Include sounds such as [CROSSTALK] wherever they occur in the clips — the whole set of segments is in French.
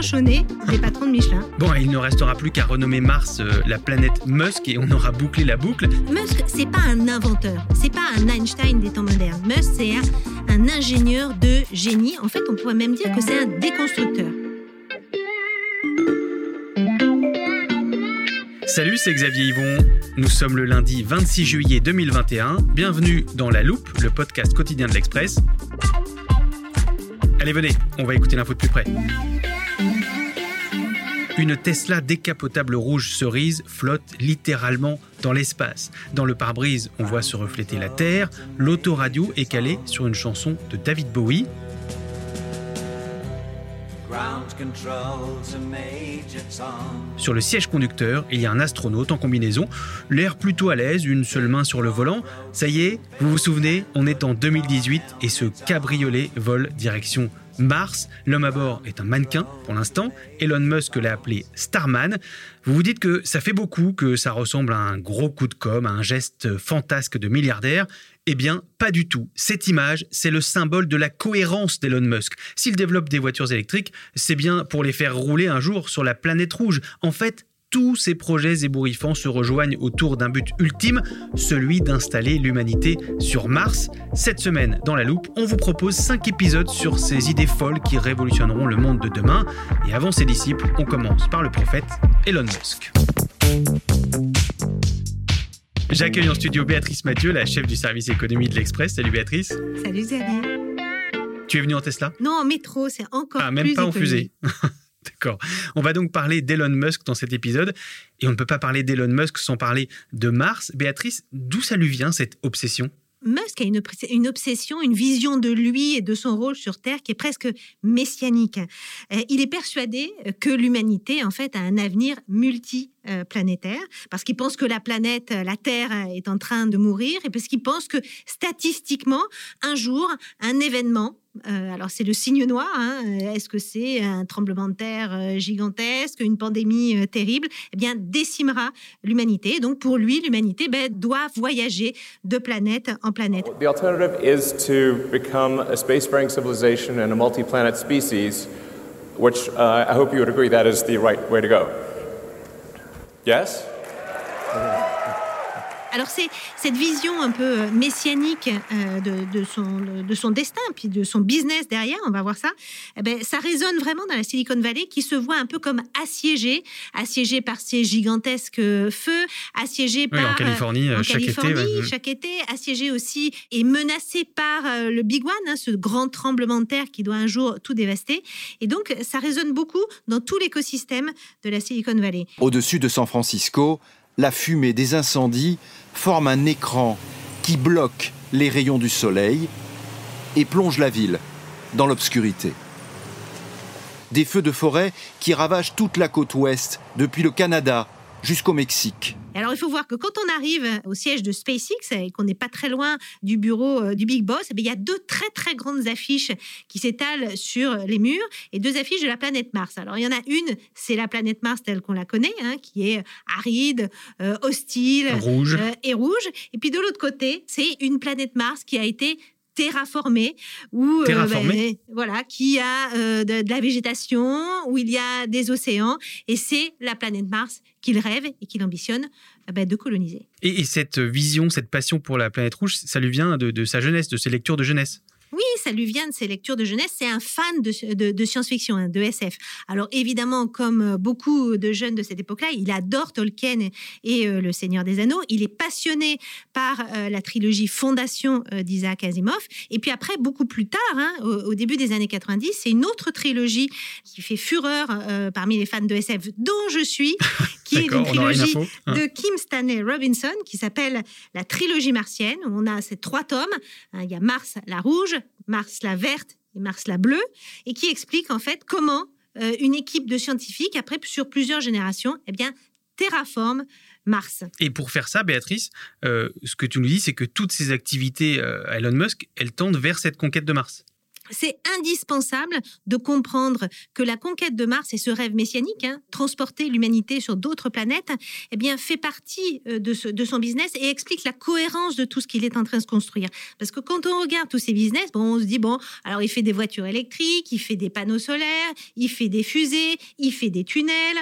des patrons de Michelin. Bon, il ne restera plus qu'à renommer Mars euh, la planète Musk et on aura bouclé la boucle. Musk, c'est pas un inventeur, c'est pas un Einstein des temps modernes. Musk, c'est un, un ingénieur de génie. En fait, on pourrait même dire que c'est un déconstructeur. Salut, c'est Xavier Yvon. Nous sommes le lundi 26 juillet 2021. Bienvenue dans La Loupe, le podcast quotidien de l'Express. Allez, venez, on va écouter l'info de plus près. Une Tesla décapotable rouge cerise flotte littéralement dans l'espace. Dans le pare-brise, on voit se refléter la Terre. L'autoradio est calée sur une chanson de David Bowie. Sur le siège conducteur, il y a un astronaute en combinaison, l'air plutôt à l'aise, une seule main sur le volant. Ça y est, vous vous souvenez, on est en 2018 et ce cabriolet vole direction Mars. L'homme à bord est un mannequin pour l'instant. Elon Musk l'a appelé Starman. Vous vous dites que ça fait beaucoup, que ça ressemble à un gros coup de com', à un geste fantasque de milliardaire. Eh bien, pas du tout. Cette image, c'est le symbole de la cohérence d'Elon Musk. S'il développe des voitures électriques, c'est bien pour les faire rouler un jour sur la planète rouge. En fait, tous ces projets ébouriffants se rejoignent autour d'un but ultime, celui d'installer l'humanité sur Mars. Cette semaine, dans la loupe, on vous propose 5 épisodes sur ces idées folles qui révolutionneront le monde de demain. Et avant ses disciples, on commence par le prophète Elon Musk. J'accueille en studio Béatrice Mathieu, la chef du service économie de l'Express. Salut Béatrice. Salut Xavier. Tu es venu en Tesla? Non, en métro, c'est encore Ah, plus même pas en fusée. [LAUGHS] [LAUGHS] D'accord. On va donc parler d'Elon Musk dans cet épisode. Et on ne peut pas parler d'Elon Musk sans parler de Mars. Béatrice, d'où ça lui vient cette obsession? Musk a une, obs- une obsession, une vision de lui et de son rôle sur Terre qui est presque messianique. Euh, il est persuadé que l'humanité, en fait, a un avenir multiplanétaire, parce qu'il pense que la planète, euh, la Terre, euh, est en train de mourir, et parce qu'il pense que statistiquement, un jour, un événement, euh, alors c'est le signe noir, hein, euh, est-ce que c'est un tremblement de terre euh, gigantesque, une pandémie euh, terrible, eh bien, décimera l'humanité. Donc pour lui, l'humanité ben, doit voyager de planète en planète. The alternative is to become a civilization and a multi-planet species, which uh, I hope you would agree that is the right way to go. Yes? Alors c'est cette vision un peu euh, messianique euh, de, de son, de son destin, puis de son business derrière, on va voir ça, eh ben, ça résonne vraiment dans la Silicon Valley qui se voit un peu comme assiégée, assiégée par ces gigantesques euh, feux, assiégée Oui, par... en Californie, en chaque été, ouais. chaque été, assiégée aussi et menacée par le Big One, hein, ce grand tremblement de terre qui doit un jour tout dévaster. Et donc, ça résonne beaucoup dans tout l'écosystème de la Silicon Valley. Au-dessus de San Francisco, la fumée des incendies forme un écran qui bloque les rayons du soleil et plonge la ville dans l'obscurité. Des feux de forêt qui ravagent toute la côte ouest, depuis le Canada jusqu'au Mexique. Alors, il faut voir que quand on arrive au siège de SpaceX et qu'on n'est pas très loin du bureau euh, du Big Boss, eh bien, il y a deux très très grandes affiches qui s'étalent sur les murs et deux affiches de la planète Mars. Alors, il y en a une, c'est la planète Mars telle qu'on la connaît, hein, qui est aride, euh, hostile Rouge. euh, et rouge. Et puis de l'autre côté, c'est une planète Mars qui a été terraformé, où euh, Terraformé. ben, voilà, qui a euh, de, de la végétation, où il y a des océans, et c'est la planète Mars qu'il rêve et qu'il ambitionne euh, ben, de coloniser. Et, et cette vision, cette passion pour la planète rouge, ça lui vient de, de sa jeunesse, de ses lectures de jeunesse? Oui, ça lui vient de ses lectures de jeunesse. C'est un fan de, de- de science-fiction, hein, de SF. Alors évidemment, comme euh, beaucoup de jeunes de cette époque-là, il adore Tolkien et, et, euh, Le Seigneur des Anneaux. Il est passionné par euh, la trilogie Fondation euh, d'Isaac Asimov. Et puis après, beaucoup plus tard, hein, au, au début des années 90, c'est une autre trilogie qui fait fureur parmi les fans de SF, dont je suis, qui est une trilogie info. hein. de Kim Stanley Robinson qui s'appelle la trilogie martienne. On a ces trois tomes. Il y a Mars la rouge, Mars la verte et Mars la bleue, et qui explique en fait comment euh, une équipe de scientifiques, après sur plusieurs générations, eh bien terraforme Mars. Et pour faire ça, Béatrice, euh, ce que tu nous dis, c'est que toutes ces activités euh, à Elon Musk, elles tendent vers cette conquête de Mars. C'est indispensable de comprendre que la conquête de Mars et ce rêve messianique, hein, transporter l'humanité sur d'autres planètes, eh bien, fait partie euh, de, son business et explique la cohérence de tout ce qu'il est en train de se construire. Parce que quand on regarde tous ces business, bon, on se dit, bon, alors il fait des voitures électriques, il fait des panneaux solaires, il fait des fusées, il fait des tunnels.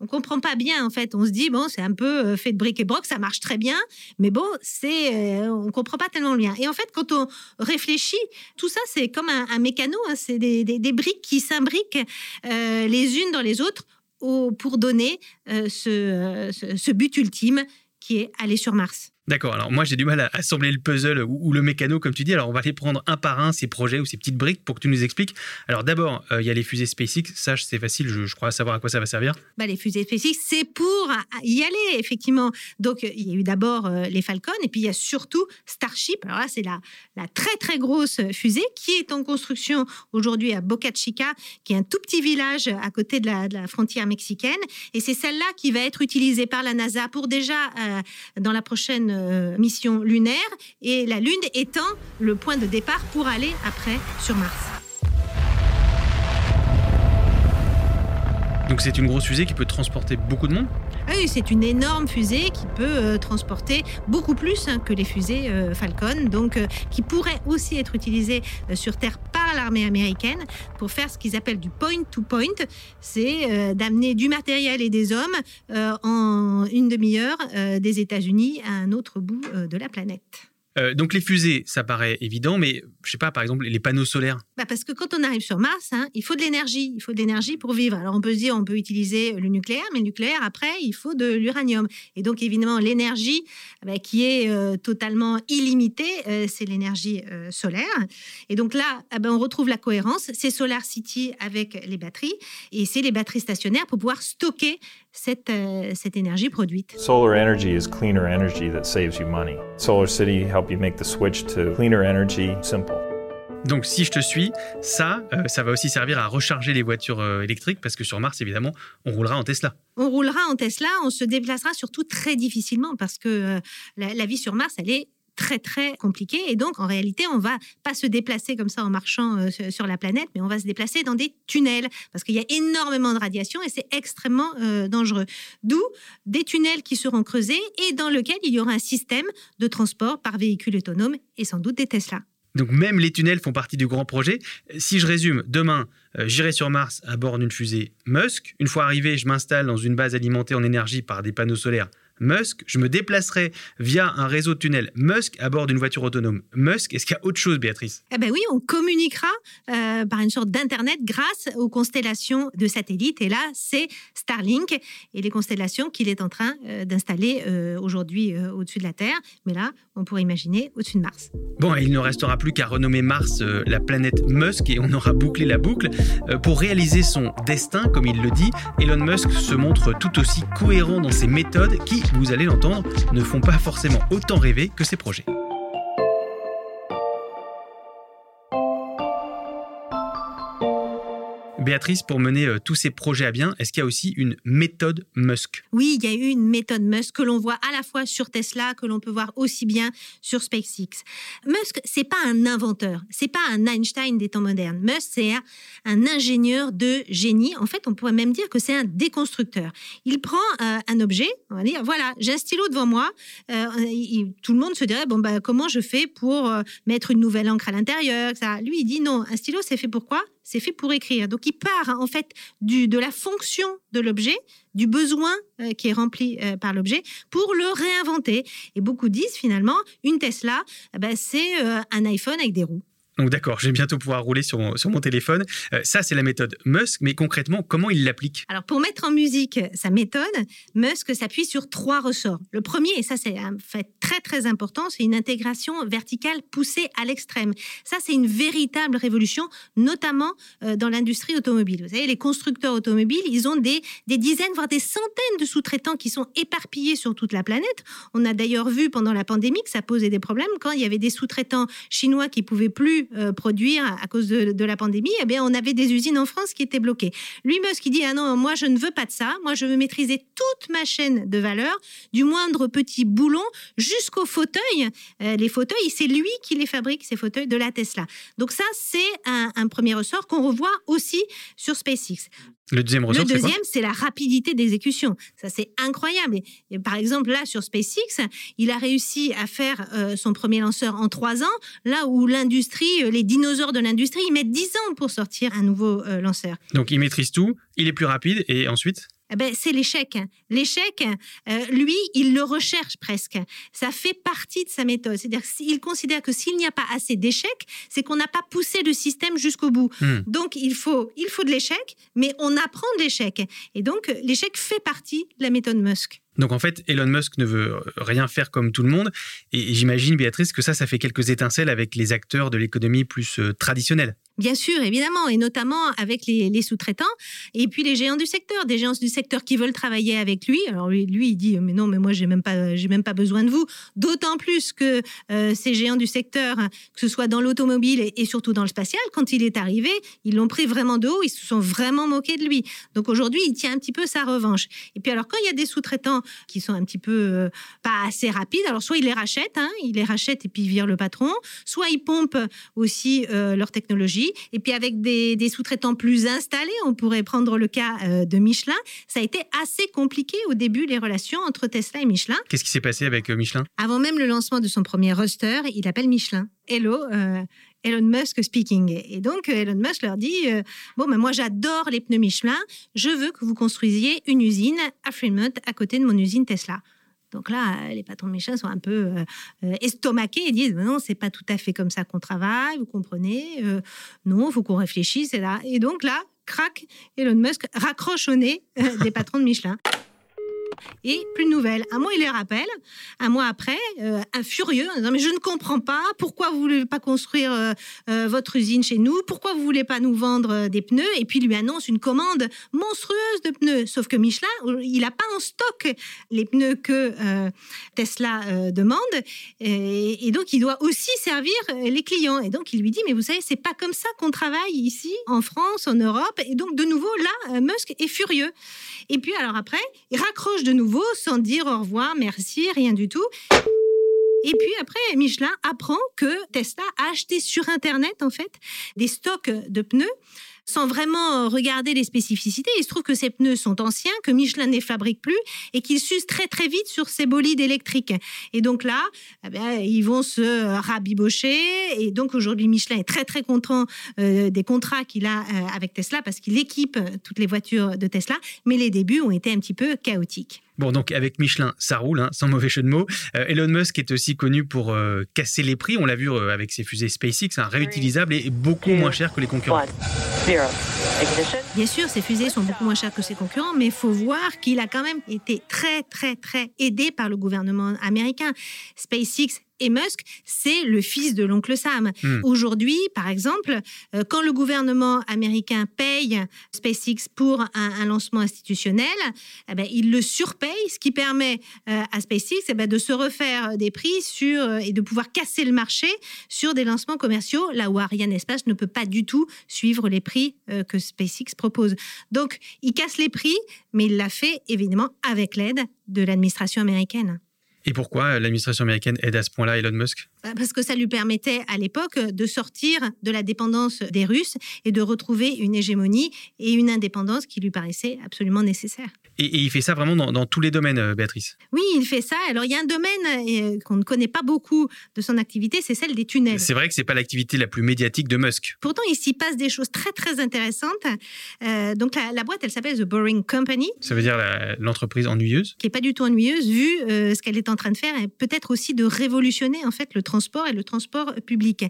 On comprend pas bien en fait. On se dit bon, c'est un peu euh, fait de bric et broc, ça marche très bien, mais bon, c'est euh, on comprend pas tellement le lien. Et en fait, quand on réfléchit, tout ça c'est comme un, mécano, hein, c'est des, des- briques qui s'imbriquent euh, les unes dans les autres au- pour donner euh, ce- ce but ultime qui est aller sur Mars. D'accord, alors moi j'ai du mal à assembler le puzzle ou, le mécano comme tu dis, alors on va les prendre un par un, ces projets ou ces petites briques pour que tu nous expliques. Alors d'abord, euh, il y a les fusées SpaceX, ça c'est facile, je, je crois savoir à quoi ça va servir. Bah, les fusées SpaceX, c'est pour y aller, effectivement. Donc, il y a eu d'abord euh, les Falcon, et puis il y a surtout Starship. Alors là, c'est la, très, très grosse fusée qui est en construction aujourd'hui à Boca Chica, qui est un tout petit village à côté de la, de la frontière mexicaine. Et c'est celle-là qui va être utilisée par la NASA pour déjà, euh, dans la prochaine euh, mission lunaire, et la Lune étant le point de départ pour aller après sur Mars. Donc c'est une grosse fusée qui peut transporter beaucoup de monde. Ah Oui, c'est une énorme fusée qui peut euh, transporter beaucoup plus hein, que les fusées euh, Falcon, donc euh, qui pourrait aussi être utilisée sur Terre américaine pour faire ce qu'ils appellent du point-to-point. C'est euh, d'amener du matériel et des hommes euh, en une demi-heure euh, des États-Unis à un autre bout de la planète. Euh, donc les fusées, ça paraît évident, mais je sais pas, par exemple les panneaux solaires. Bah, parce que quand on arrive sur Mars, hein, il faut de l'énergie. Il faut de l'énergie pour vivre. Alors on peut se dire, on peut utiliser le nucléaire, mais le nucléaire, après, il faut de l'uranium. Et donc évidemment, l'énergie bah, qui est euh, totalement illimitée, euh, c'est l'énergie solaire. Et donc là, ah ben, on retrouve la cohérence. C'est Solar City avec les batteries. Et c'est les batteries stationnaires pour pouvoir stocker cette, euh, cette énergie produite. Solar energy is cleaner energy that saves you money. Solar City help you make the switch to cleaner energy simple. Donc si je te suis, ça, euh, ça va aussi servir à recharger les voitures euh, électriques parce que sur Mars, évidemment, on roulera en Tesla. On roulera en Tesla, on se déplacera surtout très difficilement parce que euh, la, la vie sur Mars, elle est très très compliquée et donc en réalité on va pas se déplacer comme ça en marchant euh, sur- la planète mais on va se déplacer dans des tunnels parce qu'il y a énormément de radiation et c'est extrêmement euh, dangereux d'où des tunnels qui seront creusés et dans lesquels il y aura un système de transport par véhicule autonome et sans doute des Tesla Donc même les tunnels font partie du grand projet. Si je résume, demain, euh, j'irai sur Mars à bord d'une fusée Musk. Une fois arrivé, je m'installe dans une base alimentée en énergie par des panneaux solaires Musk. Je me déplacerai via un réseau de tunnels Musk à bord d'une voiture autonome Musk. Est-ce qu'il y a autre chose, Béatrice? Eh ben oui, on communiquera euh, par une sorte d'internet grâce aux constellations de satellites. Et là, c'est Starlink et les constellations qu'il est en train euh, d'installer euh, aujourd'hui au-dessus de la Terre. Mais là, on pourrait imaginer au-dessus de Mars. Bon, et il ne restera plus qu'à renommer Mars la planète Musk et on aura bouclé la boucle. Pour réaliser son destin, comme il le dit, Elon Musk se montre tout aussi cohérent dans ses méthodes qui, vous allez l'entendre, ne font pas forcément autant rêver que ses projets. Béatrice, pour mener euh, tous ces projets à bien, est-ce qu'il y a aussi une méthode Musk? Oui, il y a une méthode Musk que l'on voit à la fois sur Tesla, que l'on peut voir aussi bien sur SpaceX. Musk, c'est pas un inventeur, c'est pas un Einstein des temps modernes. Musk, c'est un, ingénieur de génie. En fait, on pourrait même dire que c'est un déconstructeur. Il prend euh, un objet, on va dire, voilà, j'ai un stylo devant moi. Euh, tout le monde se dirait, bon, bah, comment je fais pour mettre une nouvelle encre à l'intérieur. Lui, il dit non, un stylo, c'est fait pour quoi? C'est fait pour écrire. Donc, il part hein, en fait du, de la fonction de l'objet, du besoin euh, qui est rempli euh, par l'objet, pour le réinventer. Et beaucoup disent finalement, une Tesla, eh ben, c'est euh, un iPhone avec des roues. Donc d'accord, je vais bientôt pouvoir rouler sur mon, sur mon téléphone. Euh, ça, c'est la méthode Musk, mais concrètement, comment il l'applique? Alors, pour mettre en musique sa méthode, Musk s'appuie sur trois ressorts. Le premier, et ça c'est un fait très très important, c'est une intégration verticale poussée à l'extrême. Ça, c'est une véritable révolution, notamment euh, dans l'industrie automobile. Vous savez, les constructeurs automobiles, ils ont des, des dizaines, voire des centaines de sous-traitants qui sont éparpillés sur toute la planète. On a d'ailleurs vu pendant la pandémie que ça posait des problèmes quand il y avait des sous-traitants chinois qui pouvaient plus euh, produire à cause de, la pandémie. Eh bien, on avait des usines en France qui étaient bloquées. Lui, Musk, il dit Ah non, moi, je ne veux pas de ça. Moi, je veux maîtriser toute ma chaîne de valeur, du moindre petit boulon jusqu'au fauteuil. Euh, les fauteuils, c'est lui qui les fabrique, ces fauteuils de la Tesla. Donc, ça, c'est un, un premier ressort qu'on revoit aussi sur SpaceX. Le deuxième Le ressort, c'est quoi deuxième, c'est la rapidité d'exécution. Ça, c'est incroyable. Et, et par exemple, là, sur SpaceX, il a réussi à faire euh, son premier lanceur en trois ans, là où l'industrie, euh, les dinosaures de l'industrie, ils mettent dix ans pour sortir un nouveau euh, lanceur. Donc il maîtrise tout, il est plus rapide, et ensuite Eh ben, c'est l'échec. L'échec, euh, lui, il le recherche presque. Ça fait partie de sa méthode. C'est-à-dire qu'il considère que s'il n'y a pas assez d'échecs, c'est qu'on n'a pas poussé le système jusqu'au bout. Hmm. Donc, il faut, il faut de l'échec, mais on apprend de l'échec. Et donc, l'échec fait partie de la méthode Musk. Donc en fait, Elon Musk ne veut rien faire comme tout le monde. Et j'imagine, Béatrice, que ça, ça fait quelques étincelles avec les acteurs de l'économie plus euh, traditionnelle. Bien sûr, évidemment, et notamment avec les, sous-traitants, et puis les géants du secteur, des géants du secteur qui veulent travailler avec lui. Alors lui, il dit, mais non, mais moi, j'ai même pas, j'ai même pas besoin de vous. D'autant plus que euh, ces géants du secteur, que ce soit dans l'automobile et, et surtout dans le spatial, quand il est arrivé, ils l'ont pris vraiment de haut, ils se sont vraiment moqués de lui. Donc aujourd'hui, il tient un petit peu sa revanche. Et puis alors, quand il y a des sous-traitants qui sont un petit peu euh, pas assez rapides, alors soit il les rachète, hein, il les rachète et puis il vire le patron, soit il pompe aussi euh, leur technologie. Et puis avec des, des sous-traitants plus installés, on pourrait prendre le cas euh, de Michelin, ça a été assez compliqué au début les relations entre Tesla et Michelin. Qu'est-ce qui s'est passé avec euh, Michelin? Avant même le lancement de son premier roster, il appelle Michelin. Hello, euh, Elon Musk speaking. Et donc, Elon Musk leur dit euh, Bon, mais moi, j'adore les pneus Michelin. Je veux que vous construisiez une usine à Fremont, à côté de mon usine Tesla. Donc là, les patrons de Michelin sont un peu euh, euh, estomaqués et disent non, c'est pas tout à fait comme ça qu'on travaille, vous comprenez euh, Non, il faut qu'on réfléchisse. Et, là, et donc là, crac, Elon Musk raccroche au nez euh, des patrons de Michelin. Et plus de nouvelles. Un mois, il les rappelle. Un mois après, euh, un furieux, en disant Mais je ne comprends pas, pourquoi vous ne voulez pas construire euh, euh, votre usine chez nous? Pourquoi vous ne voulez pas nous vendre des pneus? Et puis, il lui annonce une commande monstrueuse de pneus. Sauf que Michelin, il n'a pas en stock les pneus que Tesla demande. Et, et donc, il doit aussi servir les clients. Et donc, il lui dit Mais vous savez, c'est pas comme ça qu'on travaille ici, en France, en Europe. Et donc, de nouveau, là, Musk est furieux. Et puis, alors après, il raccroche de nouveau sans dire au revoir, merci, rien du tout. Et puis après, Michelin apprend que Tesla a acheté sur Internet, en fait, des stocks de pneus sans vraiment regarder les spécificités. Il se trouve que ces pneus sont anciens, que Michelin ne les fabrique plus et qu'ils s'usent très très vite sur ces bolides électriques. Et donc là, eh ils vont se rabibocher. Et donc aujourd'hui, Michelin est très très content euh, des contrats qu'il a euh, avec Tesla parce qu'il équipe euh, toutes les voitures de Tesla. Mais les débuts ont été un petit peu chaotiques. Bon, donc avec Michelin, ça roule, hein, sans mauvais jeu de mots. Euh, Elon Musk est aussi connu pour euh, casser les prix. On l'a vu euh, avec ses fusées SpaceX, hein, réutilisables et beaucoup moins chers que les concurrents. Bien sûr, ses fusées sont beaucoup moins chères que ses concurrents, mais il faut voir qu'il a quand même été très, très, très aidé par le gouvernement américain. SpaceX et Musk, c'est le fils de l'oncle Sam. Hmm. Aujourd'hui, par exemple, euh, quand le gouvernement américain paye SpaceX pour un, un lancement institutionnel, eh ben, il le surpaye, ce qui permet euh, à SpaceX eh ben, de se refaire des prix sur, euh, et de pouvoir casser le marché sur des lancements commerciaux, là où Ariane Espace ne peut pas du tout suivre les prix que SpaceX propose. Donc, il casse les prix, mais il l'a fait évidemment avec l'aide de l'administration américaine. Et pourquoi l'administration américaine aide à ce point-là Elon Musk? Parce que ça lui permettait à l'époque de sortir de la dépendance des Russes et de retrouver une hégémonie et une indépendance qui lui paraissait absolument nécessaire. et, et il fait ça vraiment dans, dans tous les domaines, euh, Béatrice? Oui, il fait ça. Alors il y a un domaine euh, qu'on ne connaît pas beaucoup de son activité, c'est celle des tunnels. C'est vrai que c'est pas l'activité la plus médiatique de Musk. Pourtant, il s'y passe des choses très très intéressantes. Euh, donc la, la boîte, elle s'appelle The Boring Company, Ça veut dire l'entreprise ennuyeuse? qui est pas du tout ennuyeuse vu euh, ce qu'elle est en train de faire et peut-être aussi de révolutionner en fait le transport et le transport public.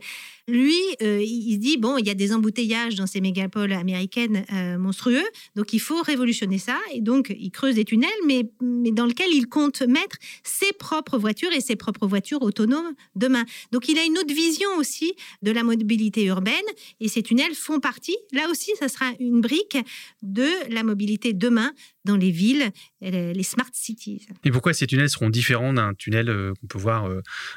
Lui, euh, il se dit bon, il y a des embouteillages dans ces mégapoles américaines euh, monstrueux, donc il faut révolutionner ça et donc il creuse des tunnels, mais dans lequel il compte mettre ses propres voitures et ses propres voitures autonomes demain. Donc il a une autre vision aussi de la mobilité urbaine et ces tunnels font partie. Là aussi, ça sera une brique de la mobilité demain dans les villes, les smart cities. Et pourquoi ces tunnels seront différents d'un tunnel euh, qu'on peut voir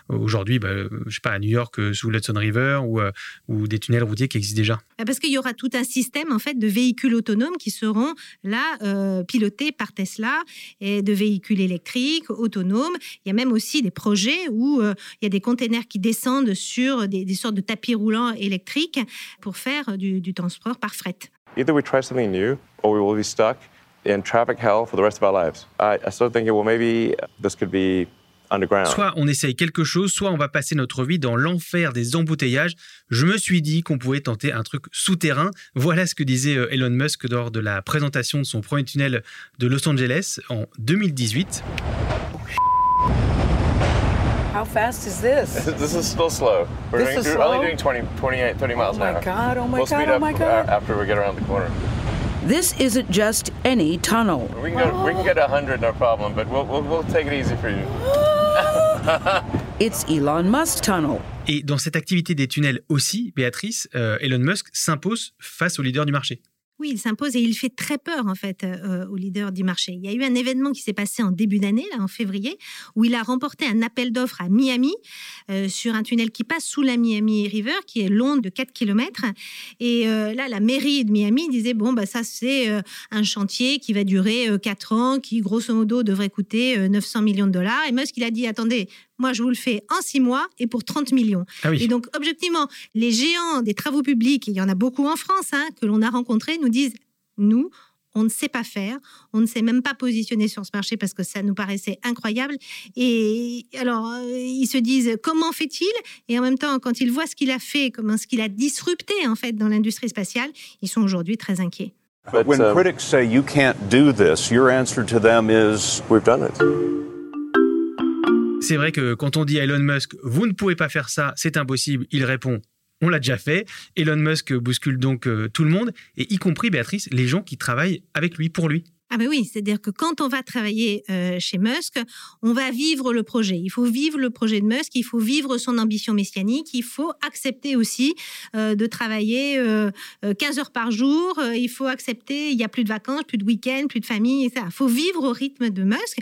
aujourd'hui, bah, je sais pas, à New York sous l'Hudson River ou, euh, ou des tunnels routiers qui existent déjà Ah, Parce qu'il y aura tout un système en fait de véhicules autonomes qui seront là euh, pilotés par Tesla et de véhicules électriques autonomes. Il y a même aussi des projets où euh, il y a des containers qui descendent sur des, des sortes de tapis roulants électriques pour faire du, du transport par fret. Either we try something new or we will be stuck in traffic hell for the rest of our lives. I, thinking, well, maybe this could be. Soit on essaye quelque chose, soit on va passer notre vie dans l'enfer des embouteillages. Je me suis dit qu'on pouvait tenter un truc souterrain. Voilà ce que disait euh, Elon Musk lors de la présentation de son premier tunnel de Los Angeles en 2018. How fast is this? [LAUGHS] this is still slow. We're This doing, is slow? only doing 20, 28, 30 miles Oh my an hour. God, oh my we'll God, speed oh up my God. uh, after we get around the corner. This isn't just any tunnel. We can go, we can get 100, no problem, but we'll, we'll, we'll take it easy for you. [GASPS] [GASPS] [LAUGHS] Et dans cette activité des tunnels aussi, Béatrice, euh, Elon Musk s'impose face aux leaders du marché. Oui, il s'impose et il fait très peur en fait euh, aux leaders du marché. Il y a eu un événement qui s'est passé en début d'année, en février, où il a remporté un appel d'offres à Miami euh, sur un tunnel qui passe sous la Miami River, qui est long de 4 km. Et euh, là, la mairie de Miami disait bon bah ça c'est euh, un chantier qui va durer 4 ans, qui grosso modo devrait coûter euh, 900 millions de dollars. Et Musk il a dit attendez, moi je vous le fais en 6 mois et pour 30 millions. Ah oui. Et donc, objectivement, les géants des travaux publics, et il y en a beaucoup en France, hein, que l'on a rencontrés, nous disent, nous, on ne sait pas faire, on ne s'est même pas positionné sur ce marché parce que ça nous paraissait incroyable. Et alors, euh, ils se disent, comment fait-il? Et en même temps, quand ils voient ce qu'il a fait, comment ce qu'il a disrupté en fait dans l'industrie spatiale, ils sont aujourd'hui très inquiets. But, When um, critics say you can't do this, your answer to them is we've done it. C'est vrai que quand on dit à Elon Musk, vous ne pouvez pas faire ça, c'est impossible, il répond, on l'a déjà fait. Elon Musk bouscule donc euh, tout le monde, et y compris Béatrice, les gens qui travaillent avec lui, pour lui. Ah ben oui, c'est-à-dire que quand on va travailler euh, chez Musk, on va vivre le projet. Il faut vivre le projet de Musk, il faut vivre son ambition messianique, il faut accepter aussi euh, de travailler euh, euh, 15 heures par jour, il faut accepter, il n'y a plus de vacances, plus de week-ends, plus de famille, etc. Il faut vivre au rythme de Musk.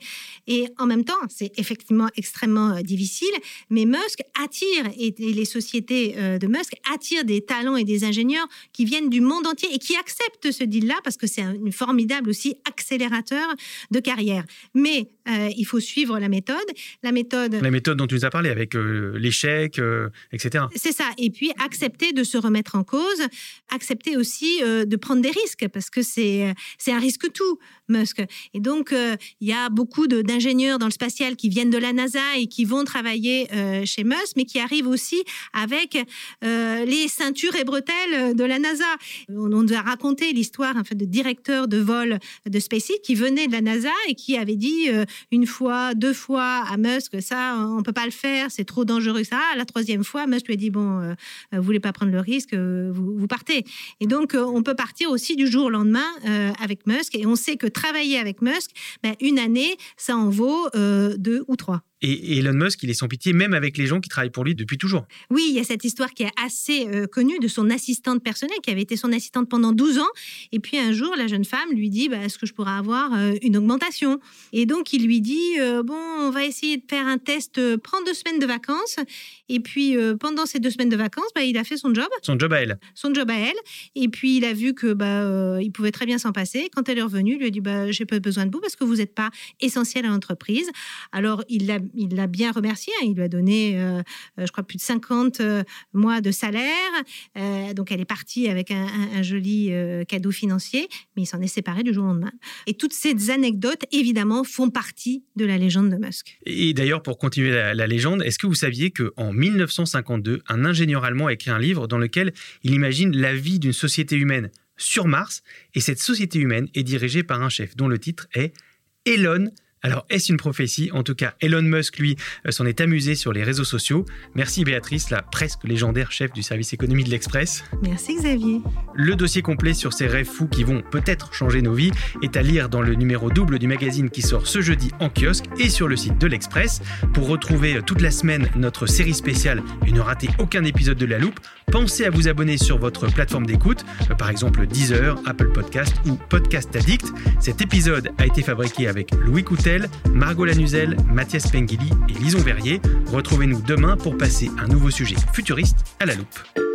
Et en même temps, c'est effectivement extrêmement difficile, mais Musk attire, et, et les sociétés de Musk attirent des talents et des ingénieurs qui viennent du monde entier et qui acceptent ce deal-là parce que c'est un une formidable aussi accélérateur de carrière. Mais euh, il faut suivre la méthode. La méthode, La méthode dont tu nous as parlé, avec euh, l'échec, euh, etc. c'est ça. Et puis accepter de se remettre en cause, accepter aussi de prendre des risques parce que c'est c'est un risque tout, Musk. Et donc il y a beaucoup d'ingénieurs dans le spatial qui viennent de la NASA et qui vont travailler chez Musk, mais qui arrivent aussi avec les ceintures et bretelles de la NASA. On, on nous a raconté l'histoire en fait, de directeurs de vol de Qui venait de la NASA et qui avait dit euh, une fois, deux fois à Musk, ça, on peut pas le faire, c'est trop dangereux, ça. La troisième fois, Musk lui a dit, bon, euh, vous voulez pas prendre le risque, vous, vous, partez. Et donc, on peut partir aussi du jour au lendemain avec Musk. Et on sait que travailler avec Musk, ben, une année, ça en vaut deux ou trois. Et Elon Musk, il est sans pitié, même avec les gens qui travaillent pour lui depuis toujours. Oui, il y a cette histoire qui est assez euh, connue de son assistante personnelle, qui avait été son assistante pendant 12 ans. Et puis un jour, la jeune femme lui dit bah, Est-ce que je pourrais avoir euh, une augmentation? Et donc, il lui dit euh, Bon, on va essayer de faire un test, prends deux semaines de vacances. Et puis, pendant ces deux semaines de vacances, bah, il a fait son job. Son job à elle. Son job à elle. Et puis, il a vu que bah, il pouvait très bien s'en passer. Quand elle est revenue, il lui a dit bah, J'ai pas besoin de vous parce que vous n'êtes pas essentiel à l'entreprise. Alors, il l'a il l'a bien remercié. Hein. Il lui a donné, euh, euh, je crois, plus de 50 euh, mois de salaire. donc, elle est partie avec un, joli cadeau financier, mais il s'en est séparé du jour au lendemain. Et toutes ces anecdotes, évidemment, font partie de la légende de Musk. Et d'ailleurs, pour continuer la, légende, est-ce que vous saviez qu'en 1952, un ingénieur allemand a écrit un livre dans lequel il imagine la vie d'une société humaine sur Mars, et cette société humaine est dirigée par un chef dont le titre est Elon alors, est-ce une prophétie? En tout cas, Elon Musk, lui, euh, s'en est amusé sur les réseaux sociaux. Merci Béatrice, la presque légendaire chef du service économie de l'Express. Merci Xavier. Le dossier complet sur ces rêves fous qui vont peut-être changer nos vies est à lire dans le numéro double du magazine qui sort ce jeudi en kiosque et sur le site de l'Express. Pour retrouver euh, toute la semaine notre série spéciale et ne rater aucun épisode de La Loupe, pensez à vous abonner sur votre plateforme d'écoute, euh, par exemple Deezer, Apple Podcast ou Podcast Addict. Cet épisode a été fabriqué avec Louis Coutet Margot Lanuzel, Mathias Pengili et Lison Verrier. Retrouvez-nous demain pour passer un nouveau sujet futuriste à la loupe.